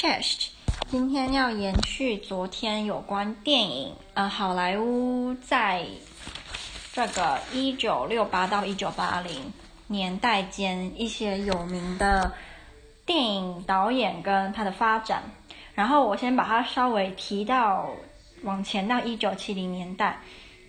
Chest，今天要延续昨天有关电影，呃，好莱坞在这个一九六八到一九八零年代间一些有名的电影导演跟他的发展。然后我先把它稍微提到往前到一九七零年代。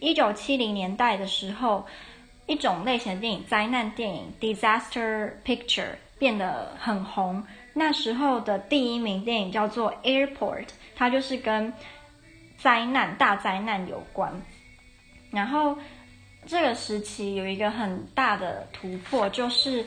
一九七零年代的时候，一种类型的电影，灾难电影 （disaster picture） 变得很红。那时候的第一名电影叫做《Airport》，它就是跟灾难、大灾难有关。然后这个时期有一个很大的突破，就是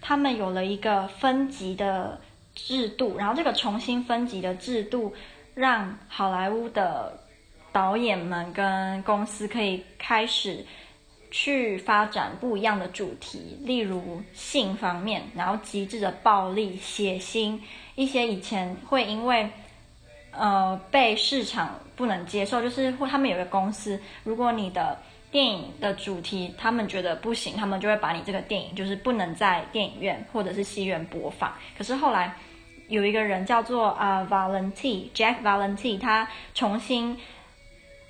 他们有了一个分级的制度。然后这个重新分级的制度，让好莱坞的导演们跟公司可以开始。去发展不一样的主题，例如性方面，然后极致的暴力、血腥，一些以前会因为呃被市场不能接受，就是或他们有个公司，如果你的电影的主题他们觉得不行，他们就会把你这个电影就是不能在电影院或者是戏院播放。可是后来有一个人叫做啊、Valenti Jack Valenti，他重新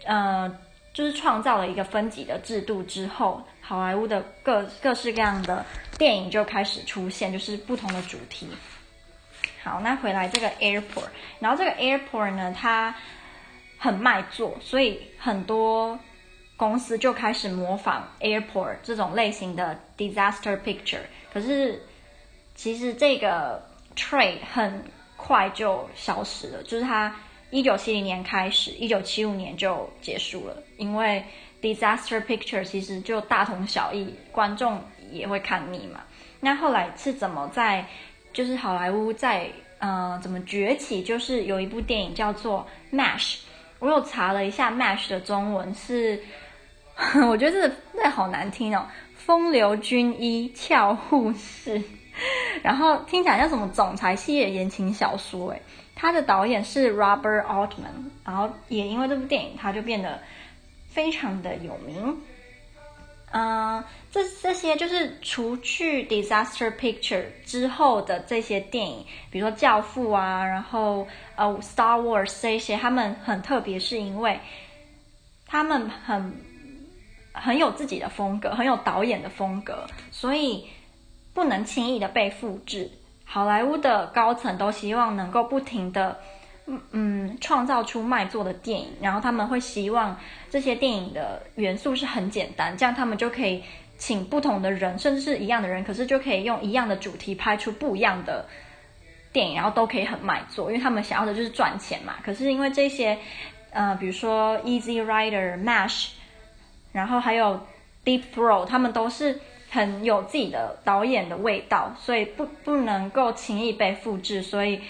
呃。就是创造了一个分级的制度之后，好莱坞的各各式各样的电影就开始出现，就是不同的主题。好，那回来这个 Airport，然后这个 Airport 呢，它很卖座，所以很多公司就开始模仿 Airport 这种类型的 disaster picture。可是其实这个 trade 很快就消失了，就是它。一九七零年开始，一九七五年就结束了，因为 disaster picture 其实就大同小异，观众也会看腻嘛。那后来是怎么在，就是好莱坞在呃怎么崛起？就是有一部电影叫做 MASH，我有查了一下 MASH 的中文是，我觉得这个好难听哦，风流军医俏护士，然后听起来像什么总裁系列言情小说诶。他的导演是 Robert Altman，然后也因为这部电影，他就变得非常的有名。嗯、这这些就是除去 disaster picture 之后的这些电影，比如说《教父》啊，然后呃《Star Wars》这些，他们很特别，是因为他们很很有自己的风格，很有导演的风格，所以不能轻易的被复制。好莱坞的高层都希望能够不停的，嗯嗯，创造出卖座的电影，然后他们会希望这些电影的元素是很简单，这样他们就可以请不同的人，甚至是一样的人，可是就可以用一样的主题拍出不一样的电影，然后都可以很卖座，因为他们想要的就是赚钱嘛。可是因为这些，呃，比如说 Easy Rider、MASH，然后还有 Deep Throat，他们都是。很有自己的导演的味道，所以不不能够轻易被复制。所以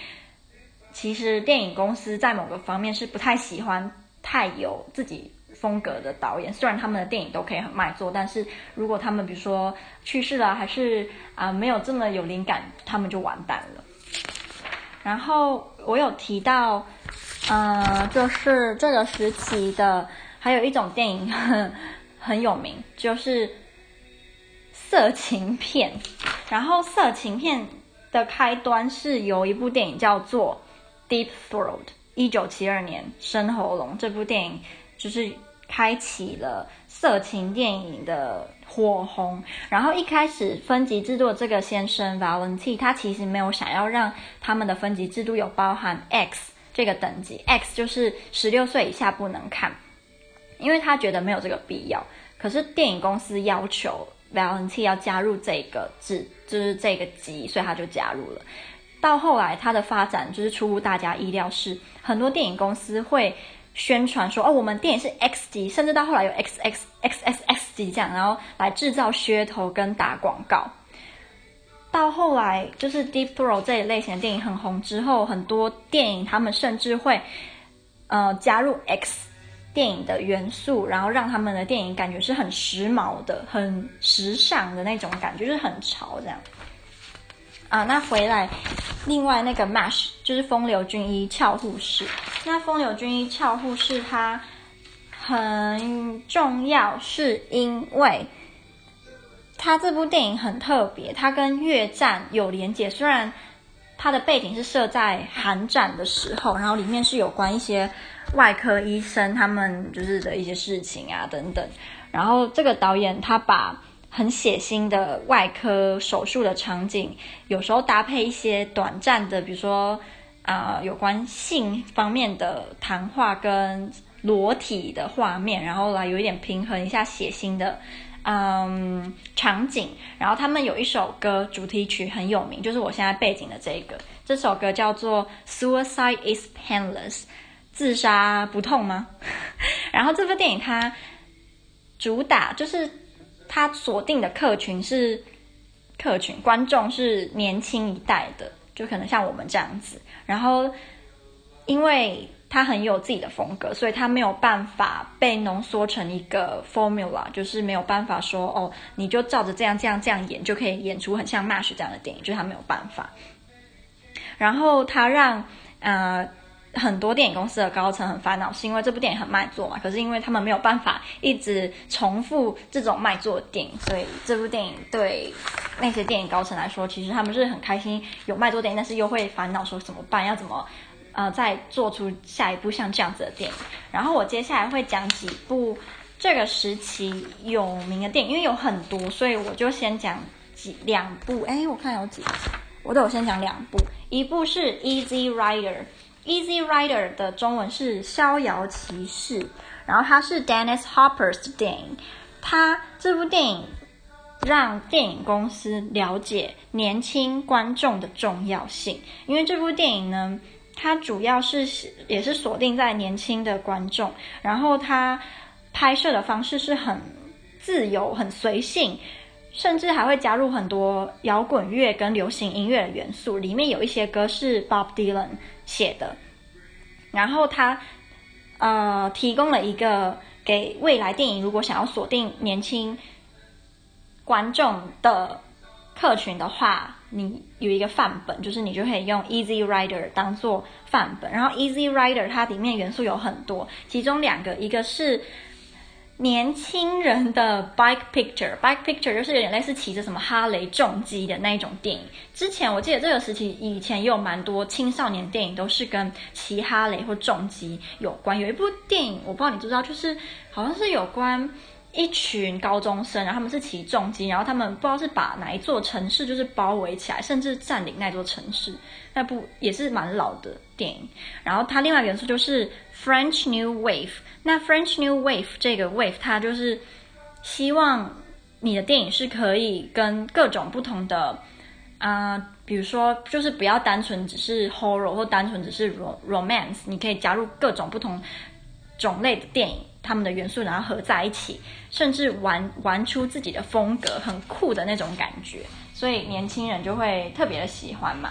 其实电影公司在某个方面是不太喜欢太有自己风格的导演。虽然他们的电影都可以很卖座，但是如果他们比如说去世了，还是啊、没有这么有灵感，他们就完蛋了。然后我有提到，呃，就是这个时期的还有一种电影很 很有名，就是。色情片，然后色情片的开端是有一部电影叫做《Deep Throat》，一九七二年《深喉咙》这部电影就是开启了色情电影的火红。然后一开始分级制度的这个先生 Valenti，他其实没有想要让他们的分级制度有包含 X 这个等级，X 就是十六岁以下不能看，因为他觉得没有这个必要。可是电影公司要求。Valenti 要加入这个制，就是这个级，所以他就加入了。到后来，他的发展就是出乎大家意料是，是很多电影公司会宣传说：“哦，我们电影是 X 级，甚至到后来有 XX、XXX 级这样，然后来制造噱头跟打广告。”到后来，就是 Deep Throat 这一类型的电影很红之后，很多电影他们甚至会呃加入 X。电影的元素，然后让他们的电影感觉是很时髦的、很时尚的那种感觉，就是很潮这样。啊，那回来，另外那个 MASH 就是风流军医俏护士。那风流军医俏护士它很重要，是因为它这部电影很特别，它跟越战有连结。虽然它的背景是设在韩战的时候，然后里面是有关一些外科医生他们就是的一些事情啊等等。然后这个导演他把很血腥的外科手术的场景，有时候搭配一些短暂的，比如说啊、有关性方面的谈话跟裸体的画面，然后来有一点平衡一下血腥的。嗯，场景。然后他们有一首歌主题曲很有名，就是我现在背景的这个。这首歌叫做《Suicide Is Painless》，自杀不痛吗？然后这部电影它主打就是它锁定的客群是客群观众是年轻一代的，就可能像我们这样子。然后因为他很有自己的风格，所以他没有办法被浓缩成一个 formula，就是没有办法说哦，你就照着这样这样这样演就可以演出很像 MASH 这样的电影，就是他没有办法。然后他让呃很多电影公司的高层很烦恼，是因为这部电影很卖座嘛，可是因为他们没有办法一直重复这种卖座的电影，所以这部电影对那些电影高层来说，其实他们是很开心有卖座电影，但是又会烦恼说怎么办，要怎么。呃，再做出下一部像这样子的电影。然后我接下来会讲几部这个时期有名的电影，因为有很多，所以我就先讲几两部。哎，我看有几，我都有先讲两部。一部是《Easy Rider》，Easy Rider 的中文是《逍遥骑士》，然后它是 Dennis Hopper's 的电影。他这部电影让电影公司了解年轻观众的重要性，因为这部电影呢。它主要是也是锁定在年轻的观众，然后它拍摄的方式是很自由、很随性，甚至还会加入很多摇滚乐跟流行音乐的元素。里面有一些歌是 Bob Dylan 写的，然后他呃提供了一个给未来电影如果想要锁定年轻观众的客群的话。你有一个范本，就是你就可以用 Easy Rider 当做范本。然后 Easy Rider 它里面元素有很多，其中两个，一个是年轻人的 bike picture，bike picture 就是有点类似骑着什么哈雷重机的那一种电影。之前我记得这个时期以前也有蛮多青少年电影都是跟骑哈雷或重机有关。有一部电影我不知道你知不知道，就是好像是有关。一群高中生，然后他们是骑重机，然后他们不知道是把哪一座城市就是包围起来，甚至占领那座城市。那部也是蛮老的电影。然后它另外元素就是 French New Wave。那 French New Wave 这个 wave，它就是希望你的电影是可以跟各种不同的啊、比如说就是不要单纯只是 horror 或单纯只是 romance，你可以加入各种不同种类的电影。他们的元素然后合在一起，甚至玩玩出自己的风格，很酷的那种感觉，所以年轻人就会特别的喜欢嘛。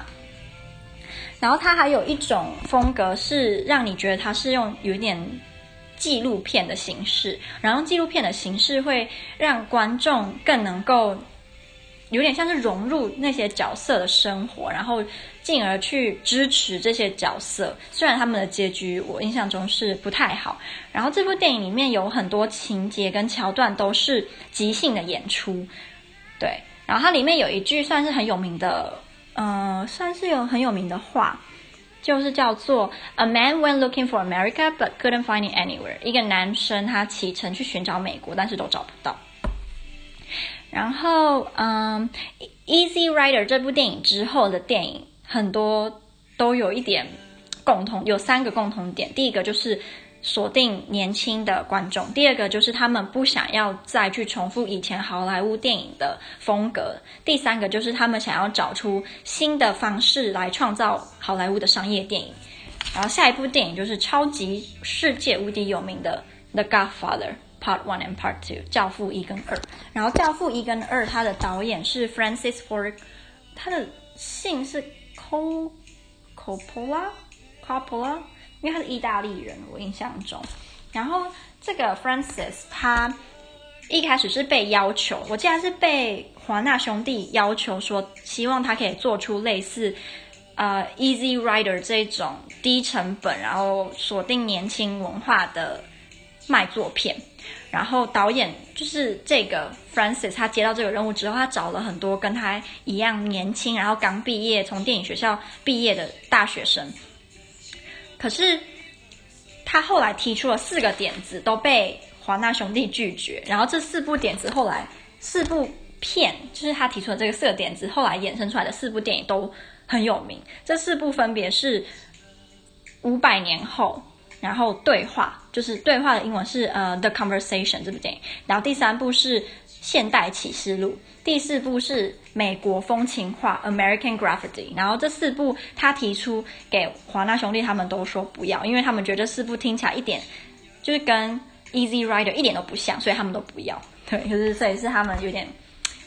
然后它还有一种风格是让你觉得它是用有点纪录片的形式，然后纪录片的形式会让观众更能够。有点像是融入那些角色的生活，然后进而去支持这些角色。虽然他们的结局我印象中是不太好，然后这部电影里面有很多情节跟桥段都是即兴的演出，对。然后它里面有一句算是很有名的，嗯、呃，算是有很有名的话，就是叫做 “A man went looking for America but couldn't find it anywhere”。一个男生他启程去寻找美国，但是都找不到。然后，嗯，《Easy Rider》这部电影之后的电影很多都有一点共同，有三个共同点。第一个就是锁定年轻的观众；第二个就是他们不想要再去重复以前好莱坞电影的风格；第三个就是他们想要找出新的方式来创造好莱坞的商业电影。然后下一部电影就是超级世界无敌有名的《The Godfather》。Part One and Part Two，教父一跟二，然后教父一跟二，他的导演是 Francis Ford，他的姓是 Coppola Coppola，因为他是意大利人，我印象中。然后这个 Francis 他一开始是被要求，我记得是被华纳兄弟要求说，希望他可以做出类似呃 Easy Rider 这种低成本，然后锁定年轻文化的卖座片。然后导演就是这个 Francis，他接到这个任务之后，他找了很多跟他一样年轻，然后刚毕业从电影学校毕业的大学生。可是他后来提出了四个点子，都被华纳兄弟拒绝。然后这四部点子后来四部片，就是他提出的这个四个点子，后来衍生出来的四部电影都很有名。这四部分别是《五百年后》。然后对话就是对话的英文是呃《The Conversation》这部电影，然后第三部是《现代启示录》，第四部是《美国风情画》（American Graffiti）。然后这四部他提出给华纳兄弟，他们都说不要，因为他们觉得这四部听起来一点就是跟《Easy Rider》一点都不像，所以他们都不要。对，就是所以是他们有点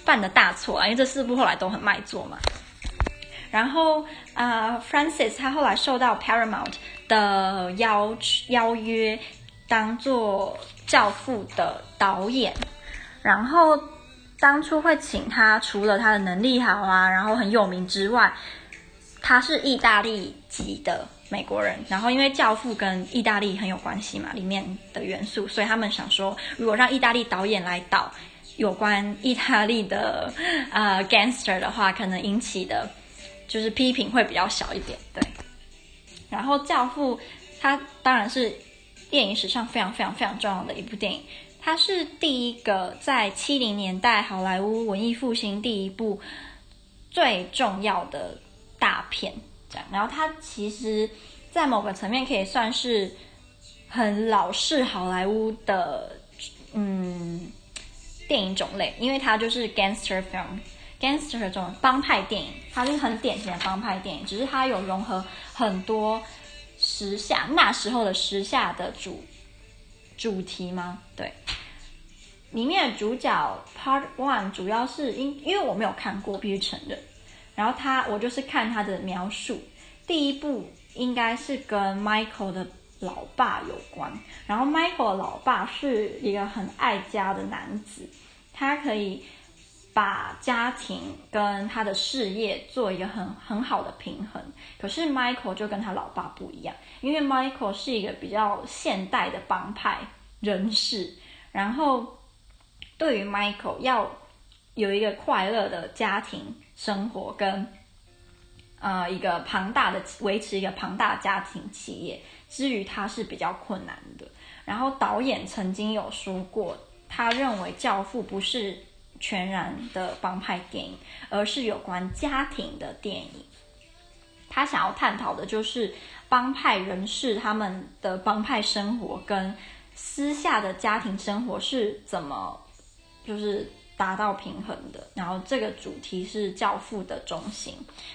犯的大错啊，因为这四部后来都很卖座嘛。然后啊、呃、，Francis 他后来受到 Paramount 的邀邀约，当做《教父》的导演。然后当初会请他，除了他的能力好啊，然后很有名之外，他是意大利籍的美国人。然后因为《教父》跟意大利很有关系嘛，里面的元素，所以他们想说，如果让意大利导演来导有关意大利的呃 gangster 的话，可能引起的。就是批评会比较小一点，对。然后《教父》它当然是电影史上非常非常非常重要的一部电影，它是第一个在七零年代好莱坞文艺复兴第一部最重要的大片，这样。然后它其实，在某个层面可以算是很老式好莱坞的嗯电影种类，因为它就是 gangster film。Gangster 这种帮派电影，它是很典型的帮派电影，只是它有融合很多时下那时候的时下的主主题吗？对，里面的主角 Part One 主要是因因为我没有看过，必须承认。然后他我就是看他的描述，第一部应该是跟 Michael 的老爸有关，然后 Michael 的老爸是一个很爱家的男子，他可以。把家庭跟他的事业做一个很很好的平衡，可是 Michael 就跟他老爸不一样，因为 Michael 是一个比较现代的帮派人士，然后对于 Michael 要有一个快乐的家庭生活跟呃一个庞大的维持一个庞大家庭企业，之于他是比较困难的。然后导演曾经有说过，他认为《教父》不是。全然的帮派电影，而是有关家庭的电影。他想要探讨的就是帮派人士他们的帮派生活跟私下的家庭生活是怎么就是达到平衡的。然后这个主题是《教父》的中心。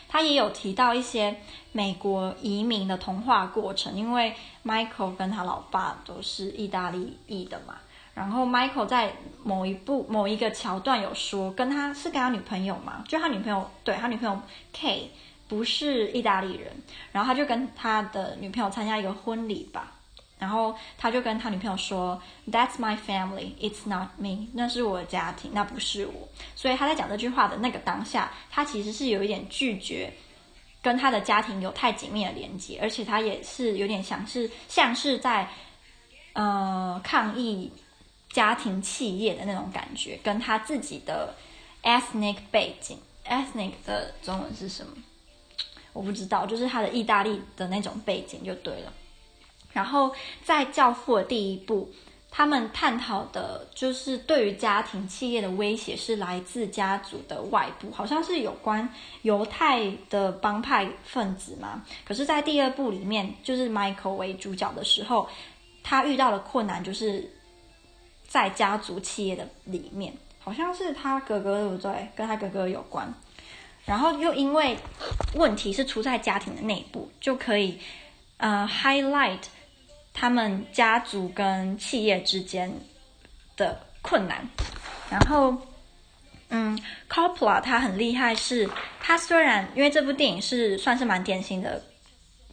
他也有提到一些美国移民的同化过程，因为 Michael 跟他老爸都是意大利裔的嘛。然后 Michael 在某一部某一个桥段有说，跟他是跟他女朋友嘛，就他女朋友对他女朋友 K 不是意大利人，然后他就跟他的女朋友参加一个婚礼吧，然后他就跟他女朋友说，That's my family, it's not me，那是我的家庭，那不是我。所以他在讲这句话的那个当下，他其实是有一点拒绝跟他的家庭有太紧密的连接，而且他也是有点像是像是在呃抗议。家庭企业的那种感觉，跟他自己的 ethnic 背景，ethnic 的中文是什么？我不知道，就是他的意大利的那种背景就对了。然后在《教父》的第一部，他们探讨的就是对于家庭企业的威胁是来自家族的外部，好像是有关犹太的帮派分子嘛。可是，在第二部里面，就是 Michael 为主角的时候，他遇到的困难就是。在家族企业的里面，好像是他哥哥对不对？跟他哥哥有关，然后又因为问题是出在家庭的内部，就可以呃 highlight 他们家族跟企业之间的困难。然后，嗯，Coppola 他很厉害是，是他虽然因为这部电影是算是蛮典型的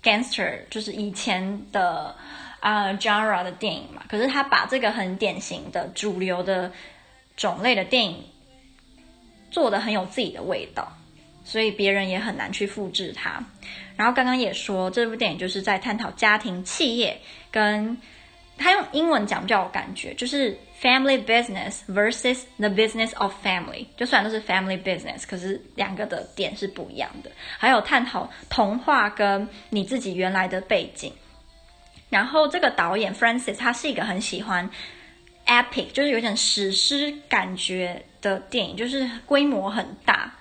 gangster，就是以前的。啊、，genre 的电影嘛，可是他把这个很典型的主流的种类的电影做的很有自己的味道，所以别人也很难去复制它。然后刚刚也说，这部电影就是在探讨家庭企业跟他用英文讲比较有感觉，就是 family business versus the business of family。就虽然都是 family business，可是两个的点是不一样的。还有探讨童话跟你自己原来的背景。然后这个导演 Francis，他是一个很喜欢 epic，就是有点史诗感觉的电影，就是规模很大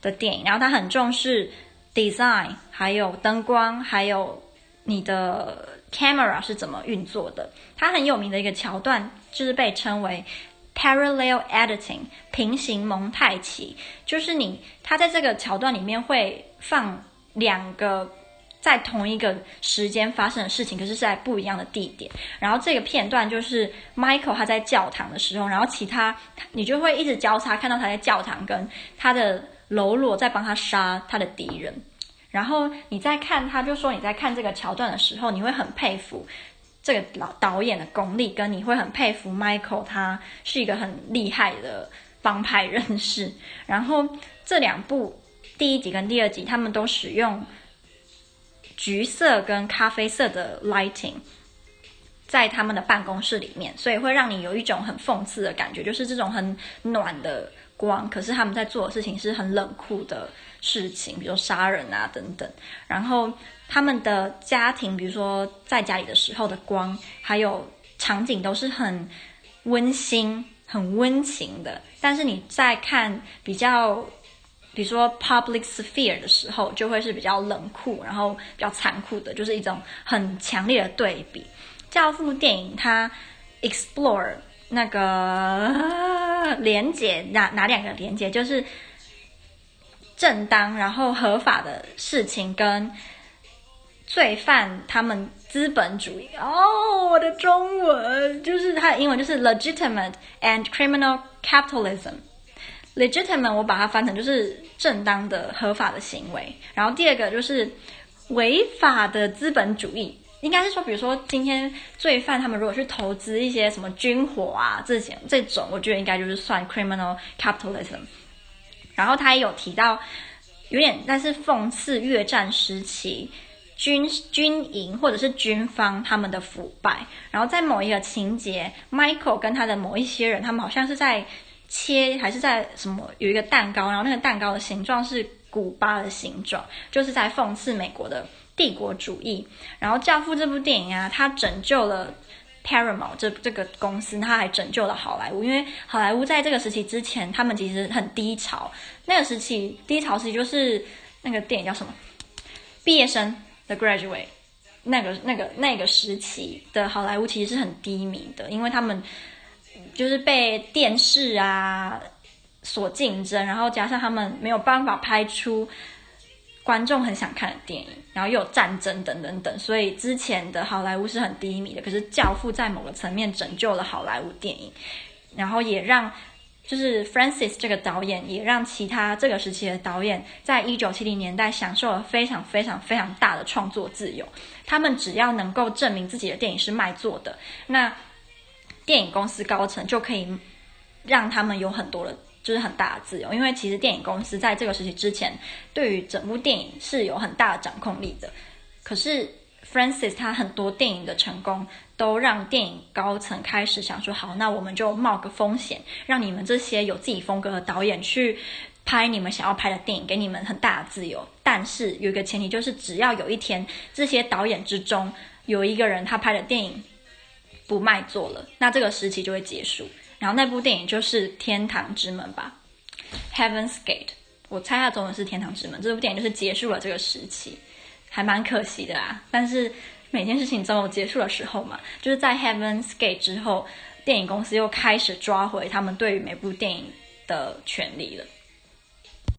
的电影。然后他很重视 design，还有灯光，还有你的。Camera 是怎么运作的？它很有名的一个桥段就是被称为 parallel editing 平行蒙太奇，就是你它在这个桥段里面会放两个在同一个时间发生的事情，可是是在不一样的地点。然后这个片段就是 Michael 他在教堂的时候，然后其他你就会一直交叉看到他在教堂跟他的喽啰在帮他杀他的敌人。然后你在看，他就说你在看这个桥段的时候，你会很佩服这个老导演的功力，跟你会很佩服 Michael，他是一个很厉害的帮派人士。然后这两部第一集跟第二集，他们都使用橘色跟咖啡色的 lighting 在他们的办公室里面，所以会让你有一种很讽刺的感觉，就是这种很暖的光，可是他们在做的事情是很冷酷的。事情，比如杀人啊等等，然后他们的家庭，比如说在家里的时候的光，还有场景都是很温馨、很温情的。但是你在看比较，比如说 public sphere 的时候，就会是比较冷酷，然后比较残酷的，就是一种很强烈的对比。教父电影它 explore 那个 连接，哪哪两个连接，就是。正当然后合法的事情跟罪犯他们资本主义哦，我的中文就是它的英文就是 legitimate and criminal capitalism。Legitimate 我把它翻成就是正当的合法的行为，然后第二个就是违法的资本主义，应该是说比如说今天罪犯他们如果去投资一些什么军火啊这些这种，我觉得应该就是算 criminal capitalism。然后他也有提到，有点，但是讽刺越战时期军军营或者是军方他们的腐败。然后在某一个情节，Michael 跟他的某一些人，他们好像是在切还是在什么有一个蛋糕，然后那个蛋糕的形状是古巴的形状，就是在讽刺美国的帝国主义。然后《教父》这部电影啊，它拯救了。Paramount 这这个公司，他还拯救了好莱坞，因为好莱坞在这个时期之前，他们其实很低潮。那个时期低潮时期就是那个电影叫什么？毕业生 The Graduate，那个那个那个时期的好莱坞其实是很低迷的，因为他们就是被电视啊所竞争，然后加上他们没有办法拍出。观众很想看的电影，然后又有战争等等等，所以之前的好莱坞是很低迷的。可是《教父》在某个层面拯救了好莱坞电影，然后也让就是 Francis 这个导演，也让其他这个时期的导演，在一九七零年代享受了非常非常非常大的创作自由。他们只要能够证明自己的电影是卖座的，那电影公司高层就可以让他们有很多的。就是很大的自由，因为其实电影公司在这个时期之前，对于整部电影是有很大的掌控力的。可是 Francis 他很多电影的成功，都让电影高层开始想说：好，那我们就冒个风险，让你们这些有自己风格的导演去拍你们想要拍的电影，给你们很大的自由。但是有一个前提，就是只要有一天这些导演之中有一个人他拍的电影不卖座了，那这个时期就会结束。然后那部电影就是《天堂之门》吧，《Heaven's Gate》，我猜它中文是《天堂之门》。这部电影就是结束了这个时期，还蛮可惜的啦。但是每件事情总有结束的时候嘛，就是在《Heaven's Gate》之后，电影公司又开始抓回他们对于每部电影的权利了。